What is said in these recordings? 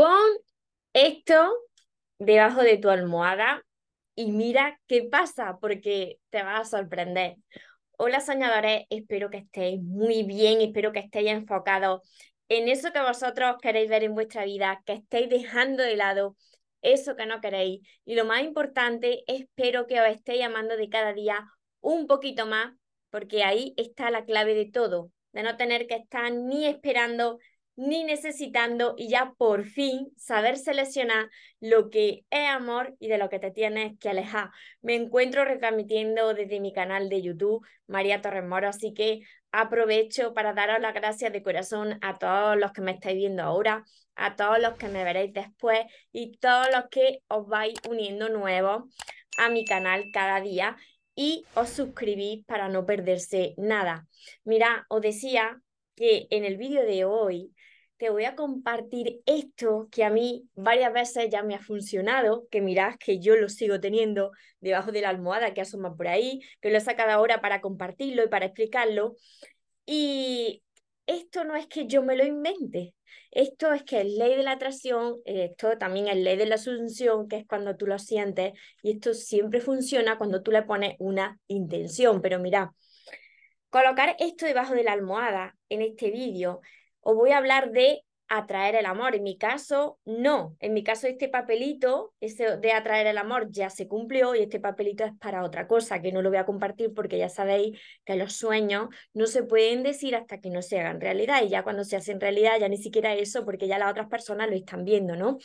Pon esto debajo de tu almohada y mira qué pasa, porque te vas a sorprender. Hola soñadores, espero que estéis muy bien, espero que estéis enfocados en eso que vosotros queréis ver en vuestra vida, que estéis dejando de lado eso que no queréis. Y lo más importante, espero que os estéis amando de cada día un poquito más, porque ahí está la clave de todo, de no tener que estar ni esperando ni necesitando y ya por fin saber seleccionar lo que es amor y de lo que te tienes que alejar. Me encuentro retransmitiendo desde mi canal de YouTube, María Torres Moro, así que aprovecho para daros las gracias de corazón a todos los que me estáis viendo ahora, a todos los que me veréis después y todos los que os vais uniendo nuevos a mi canal cada día y os suscribís para no perderse nada. Mira, os decía que en el vídeo de hoy te voy a compartir esto que a mí varias veces ya me ha funcionado, que mirad que yo lo sigo teniendo debajo de la almohada que asoma por ahí, que lo he sacado ahora para compartirlo y para explicarlo. Y esto no es que yo me lo invente, esto es que es ley de la atracción, esto también es ley de la asunción, que es cuando tú lo sientes, y esto siempre funciona cuando tú le pones una intención. Pero mira, colocar esto debajo de la almohada en este vídeo os voy a hablar de atraer el amor. En mi caso, no. En mi caso, este papelito, ese de atraer el amor, ya se cumplió y este papelito es para otra cosa, que no lo voy a compartir porque ya sabéis que los sueños no se pueden decir hasta que no se hagan realidad. Y ya cuando se hacen realidad, ya ni siquiera eso, porque ya las otras personas lo están viendo, ¿no?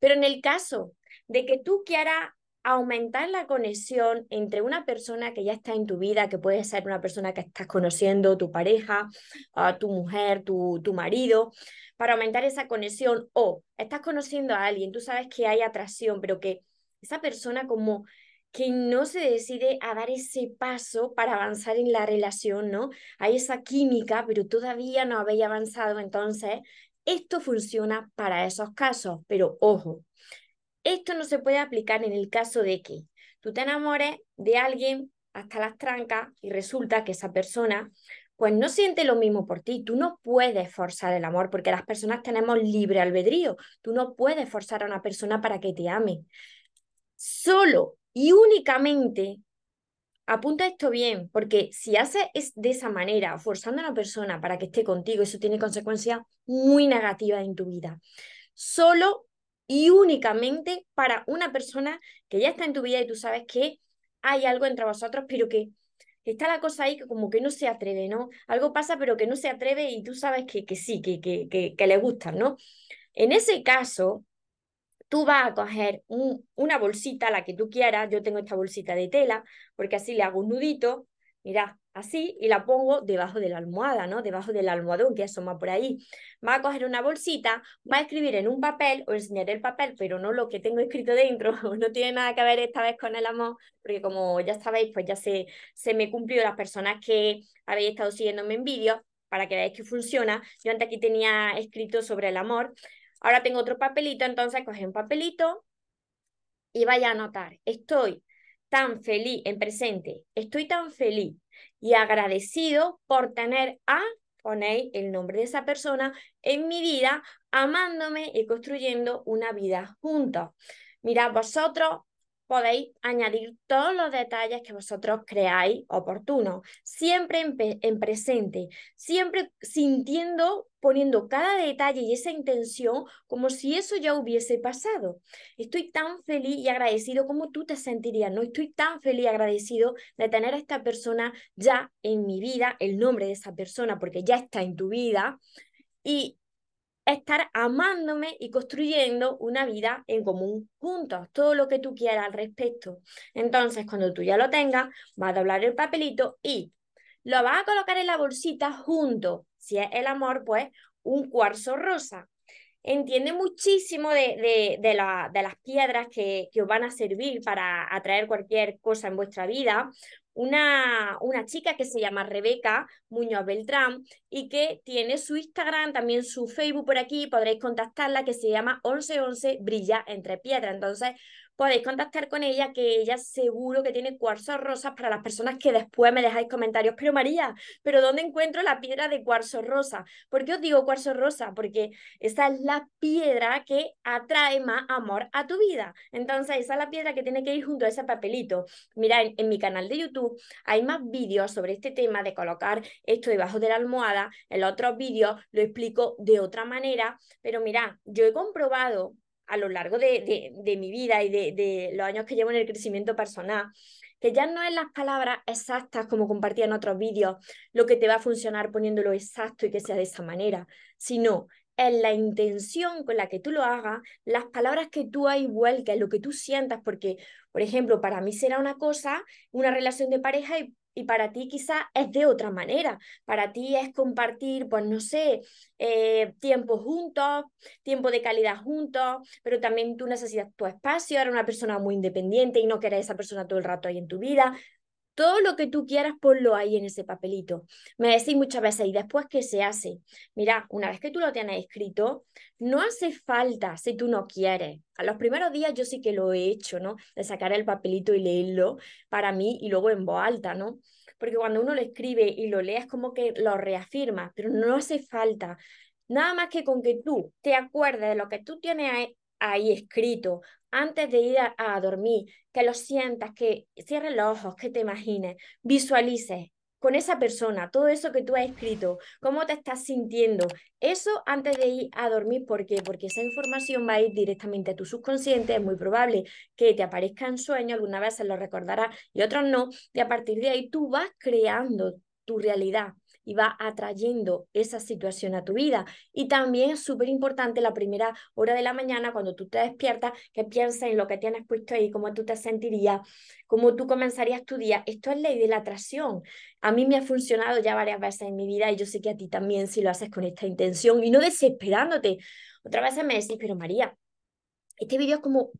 Pero en el caso de que tú quieras aumentar la conexión entre una persona que ya está en tu vida, que puede ser una persona que estás conociendo, tu pareja, uh, tu mujer, tu, tu marido, para aumentar esa conexión o estás conociendo a alguien, tú sabes que hay atracción, pero que esa persona como que no se decide a dar ese paso para avanzar en la relación, ¿no? Hay esa química, pero todavía no habéis avanzado, entonces esto funciona para esos casos, pero ojo, esto no se puede aplicar en el caso de que tú te enamores de alguien hasta las trancas y resulta que esa persona pues no siente lo mismo por ti. Tú no puedes forzar el amor porque las personas tenemos libre albedrío. Tú no puedes forzar a una persona para que te ame. Solo y únicamente, apunta esto bien, porque si haces de esa manera, forzando a una persona para que esté contigo, eso tiene consecuencias muy negativas en tu vida. Solo y únicamente para una persona que ya está en tu vida y tú sabes que hay algo entre vosotros, pero que está la cosa ahí que como que no se atreve, ¿no? Algo pasa, pero que no se atreve y tú sabes que, que sí, que, que, que, le gustan, ¿no? En ese caso, tú vas a coger una bolsita, la que tú quieras, yo tengo esta bolsita de tela, porque así le hago un nudito, mira, así, y la pongo debajo de la almohada, ¿no? Debajo del almohadón que asoma por ahí. Va a coger una bolsita, va a escribir en un papel, o enseñaré el papel, pero no lo que tengo escrito dentro, no tiene nada que ver esta vez con el amor, porque como ya sabéis, pues ya se, se me cumplió las personas que habéis estado siguiéndome en vídeo, para que veáis que funciona. Yo antes aquí tenía escrito sobre el amor, ahora tengo otro papelito, entonces coge un papelito y vaya a anotar, estoy tan feliz en presente, estoy tan feliz y agradecido por tener a, ponéis el nombre de esa persona en mi vida, amándome y construyendo una vida juntos. Mirad, vosotros podéis añadir todos los detalles que vosotros creáis oportunos, siempre en, presente, siempre sintiendo, poniendo cada detalle y esa intención como si eso ya hubiese pasado. Estoy tan feliz y agradecido como tú te sentirías, ¿no? Estoy tan feliz y agradecido de tener a esta persona ya en mi vida, el nombre de esa persona, porque ya está en tu vida. Y estar amándome y construyendo una vida en común juntos, todo lo que tú quieras al respecto. Entonces, cuando tú ya lo tengas, vas a doblar el papelito y lo vas a colocar en la bolsita junto, si es el amor, pues un cuarzo rosa. Entiende muchísimo de, de, de, la, de las piedras que, que, os van a servir para atraer cualquier cosa en vuestra vida una, una chica que se llama Rebeca Muñoz Beltrán y que tiene su Instagram, también su Facebook por aquí, podréis contactarla, que se llama 1111 Brilla entre Piedras. Entonces, podéis contactar con ella, que ella seguro que tiene cuarzos rosas para las personas que después me dejáis comentarios. Pero María, ¿pero dónde encuentro la piedra de cuarzo rosa? ¿Por qué os digo cuarzo rosa? Porque esa es la piedra que atrae más amor a tu vida. Entonces, esa es la piedra que tiene que ir junto a ese papelito. Mira, en, mi canal de YouTube hay más vídeos sobre este tema de colocar esto debajo de la almohada. En los otros vídeos lo explico de otra manera, pero mira, yo he comprobado a lo largo de, de, mi vida y de, de, los años que llevo en el crecimiento personal, que ya no es las palabras exactas como compartía en otros vídeos lo que te va a funcionar poniéndolo exacto y que sea de esa manera, sino es la intención con la que tú lo hagas, las palabras que tú ahí vuelcas, lo que tú sientas, porque, por ejemplo, para mí será una cosa, una relación de pareja y y para ti quizá es de otra manera. Para ti es compartir, pues no sé, eh, tiempo juntos, tiempo de calidad juntos, pero también tú necesitas tu espacio, eres una persona muy independiente y no quieres esa persona todo el rato ahí en tu vida. Todo lo que tú quieras, ponlo ahí en ese papelito. Me decís muchas veces, ¿y después qué se hace? Mira, una vez que tú lo tienes escrito, no hace falta si tú no quieres. A los primeros días yo sí que lo he hecho, ¿no? De sacar el papelito y leerlo para mí y luego en voz alta, ¿no? Porque cuando uno lo escribe y lo lee es como que lo reafirma, pero no hace falta. Nada más que con que tú te acuerdes de lo que tú tienes ahí escrito antes de ir a, dormir, que lo sientas, que cierres los ojos, que te imagines, visualices con esa persona, todo eso que tú has escrito, cómo te estás sintiendo, eso antes de ir a dormir, ¿por qué? Porque esa información va a ir directamente a tu subconsciente, es muy probable que te aparezca en sueño, algunas veces lo recordarás y otras no, y a partir de ahí tú vas creando tu realidad y va atrayendo esa situación a tu vida. Y también es súper importante la primera hora de la mañana, cuando tú te despiertas, que pienses en lo que tienes puesto ahí, cómo tú te sentirías, cómo tú comenzarías tu día. Esto es ley de la atracción. A mí me ha funcionado ya varias veces en mi vida y yo sé que a ti también si lo haces con esta intención y no desesperándote. Otra vez me decís, pero María, este vídeo es como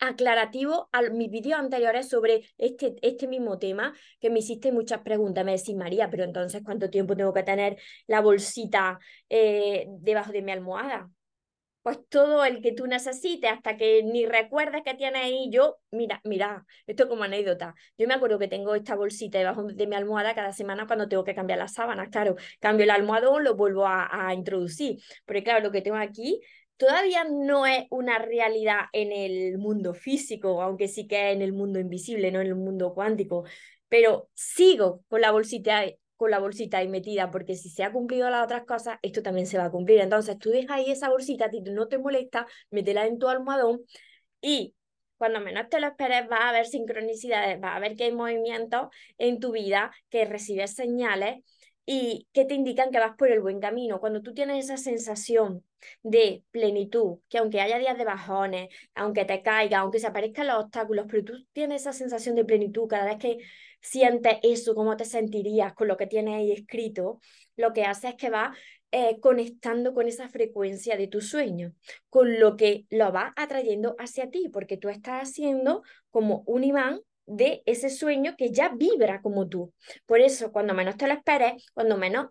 aclarativo a mis vídeos anteriores sobre este, este mismo tema, que me hiciste muchas preguntas. Me decís, María, pero entonces, ¿cuánto tiempo tengo que tener la bolsita eh, debajo de mi almohada? Pues todo el que tú necesites, hasta que ni recuerdes que tienes ahí. Yo, mira, mira, esto como anécdota. Yo me acuerdo que tengo esta bolsita debajo de mi almohada cada semana cuando tengo que cambiar las sábanas. Claro, cambio el almohadón, lo vuelvo a, a introducir. Pero claro, lo que tengo aquí todavía no es una realidad en el mundo físico, aunque sí que es en el mundo invisible, no en el mundo cuántico, pero sigo con la bolsita con la bolsita ahí metida, porque si se ha cumplido las otras cosas, esto también se va a cumplir. Entonces tú dejas ahí esa bolsita, a no te molesta, métela en tu almohadón y cuando menos te lo esperes va a haber sincronicidades, va a ver que hay movimientos en tu vida, que recibes señales y que te indican que vas por el buen camino. Cuando tú tienes esa sensación de plenitud, que aunque haya días de bajones, aunque te caiga, aunque se aparezcan los obstáculos, pero tú tienes esa sensación de plenitud cada vez que sientes eso, cómo te sentirías con lo que tienes ahí escrito, lo que hace es que va eh, conectando con esa frecuencia de tu sueño, con lo que lo va atrayendo hacia ti, porque tú estás haciendo como un imán de ese sueño que ya vibra como tú. Por eso, cuando menos te lo esperes, cuando menos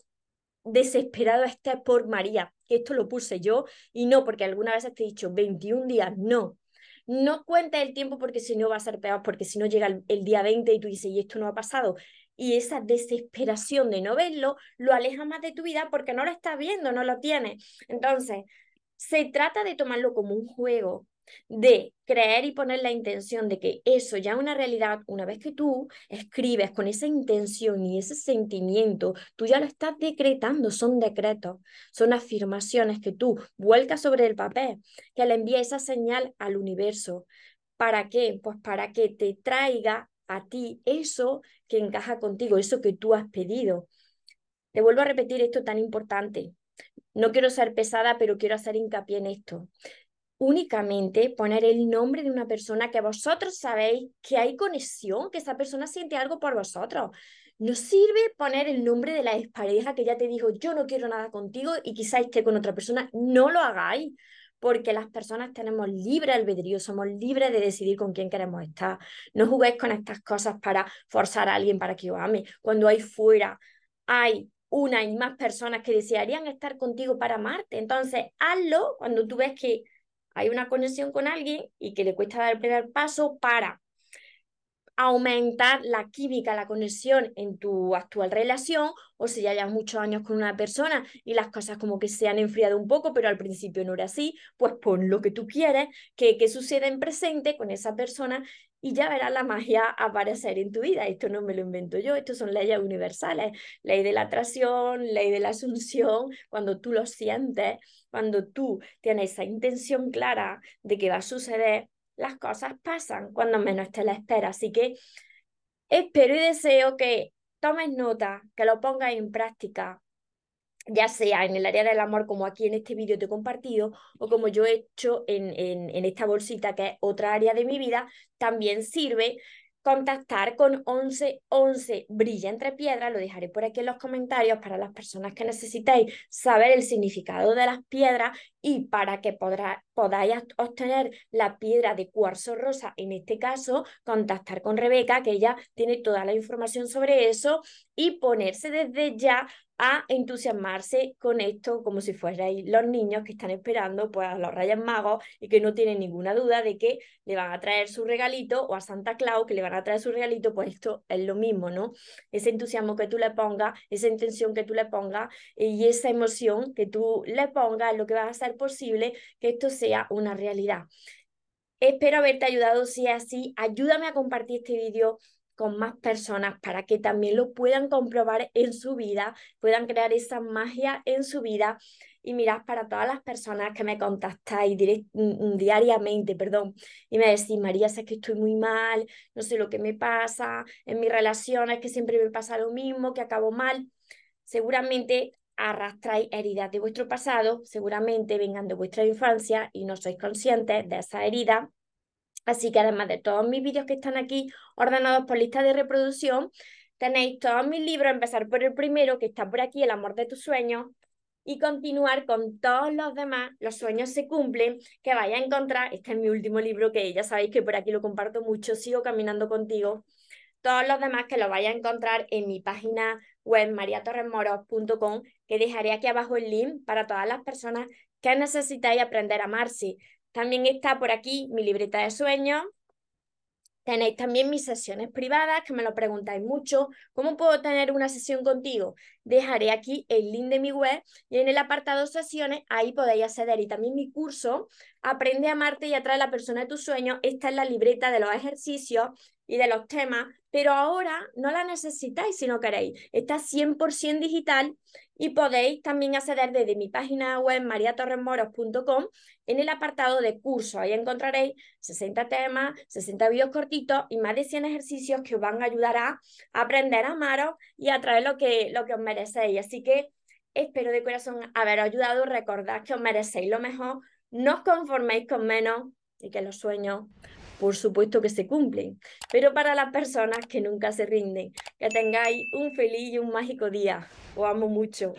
desesperado estés por María, que esto lo puse yo y no porque alguna vez te he dicho 21 días, no. No cuentes el tiempo porque si no va a ser peor, porque si no llega el, día 20 y tú dices, y esto no ha pasado, y esa desesperación de no verlo lo aleja más de tu vida porque no lo estás viendo, no lo tienes. Entonces, se trata de tomarlo como un juego, de creer y poner la intención de que eso ya es una realidad, una vez que tú escribes con esa intención y ese sentimiento, tú ya lo estás decretando, son decretos, son afirmaciones que tú vuelcas sobre el papel, que le envía esa señal al universo. ¿Para qué? Pues para que te traiga a ti eso que encaja contigo, eso que tú has pedido. Te vuelvo a repetir esto tan importante. No quiero ser pesada, pero quiero hacer hincapié en esto únicamente poner el nombre de una persona que vosotros sabéis que hay conexión, que esa persona siente algo por vosotros. No sirve poner el nombre de la expareja que ya te dijo, yo no quiero nada contigo y quizás esté con otra persona. No lo hagáis, porque las personas tenemos libre albedrío, somos libres de decidir con quién queremos estar. No juguéis con estas cosas para forzar a alguien para que os ame. Cuando hay fuera, hay una y más personas que desearían estar contigo para amarte. Entonces, hazlo cuando tú ves que hay una conexión con alguien y que le cuesta dar el primer paso para aumentar la química, la conexión en tu actual relación, o si ya llevas muchos años con una persona y las cosas como que se han enfriado un poco, pero al principio no era así, pues pon lo que tú quieres, que, que suceda en presente con esa persona y ya verás la magia aparecer en tu vida. Esto no me lo invento yo, esto son leyes universales, ley de la atracción, ley de la asunción, cuando tú lo sientes, cuando tú tienes esa intención clara de que va a suceder, las cosas pasan cuando menos te la esperas. Así que espero y deseo que tomes nota, que lo pongas en práctica, ya sea en el área del amor, como aquí en este vídeo te he compartido, o como yo he hecho en, en, en esta bolsita, que es otra área de mi vida, también sirve contactar con 1111 Brilla entre piedras, lo dejaré por aquí en los comentarios para las personas que necesitéis saber el significado de las piedras y para que podáis obtener la piedra de cuarzo rosa, en este caso, contactar con Rebeca, que ella tiene toda la información sobre eso y ponerse desde ya a entusiasmarse con esto como si fuerais los niños que están esperando pues, a los Reyes Magos y que no tienen ninguna duda de que le van a traer su regalito o a Santa Claus que le van a traer su regalito, pues esto es lo mismo, ¿no? Ese entusiasmo que tú le pongas, esa intención que tú le pongas y esa emoción que tú le pongas es lo que va a hacer posible que esto sea una realidad. Espero haberte ayudado, si es así, ayúdame a compartir este vídeo con más personas para que también lo puedan comprobar en su vida, puedan crear esa magia en su vida. Y mirad, para todas las personas que me contactáis mm, mm, diariamente, perdón, y me decís, María, sé que estoy muy mal, no sé lo que me pasa, en mis relaciones que siempre me pasa lo mismo, que acabo mal, seguramente arrastráis heridas de vuestro pasado, seguramente vengan de vuestra infancia y no sois conscientes de esa herida Así que además de todos mis vídeos que están aquí ordenados por lista de reproducción, tenéis todos mis libros, empezar por el primero que está por aquí, El amor de tus sueños, y continuar con todos los demás, Los sueños se cumplen, que vais a encontrar, este es mi último libro que ya sabéis que por aquí lo comparto mucho, sigo caminando contigo, todos los demás que lo vais a encontrar en mi página web mariatorremoros.com, que dejaré aquí abajo el link para todas las personas que necesitáis aprender a amarse, también está por aquí mi libreta de sueños. Tenéis también mis sesiones privadas, que me lo preguntáis mucho. ¿Cómo puedo tener una sesión contigo? Dejaré aquí el link de mi web y en el apartado sesiones ahí podéis acceder. Y también mi curso, Aprende a amarte y atrae a la persona de tus sueños. Esta es la libreta de los ejercicios y de los temas, pero ahora no la necesitáis si no queréis. Está 100% digital y podéis también acceder desde mi página web mariatorremoros.com en el apartado de curso. Ahí encontraréis 60 temas, 60 vídeos cortitos y más de 100 ejercicios que os van a ayudar a aprender a amaros y a traer lo que, lo que os merecéis. Así que espero de corazón haberos ayudado. Recordad que os merecéis lo mejor. No os conforméis con menos y que los sueños por supuesto que se cumplen, pero para las personas que nunca se rinden. Que tengáis un feliz y un mágico día. Os amo mucho.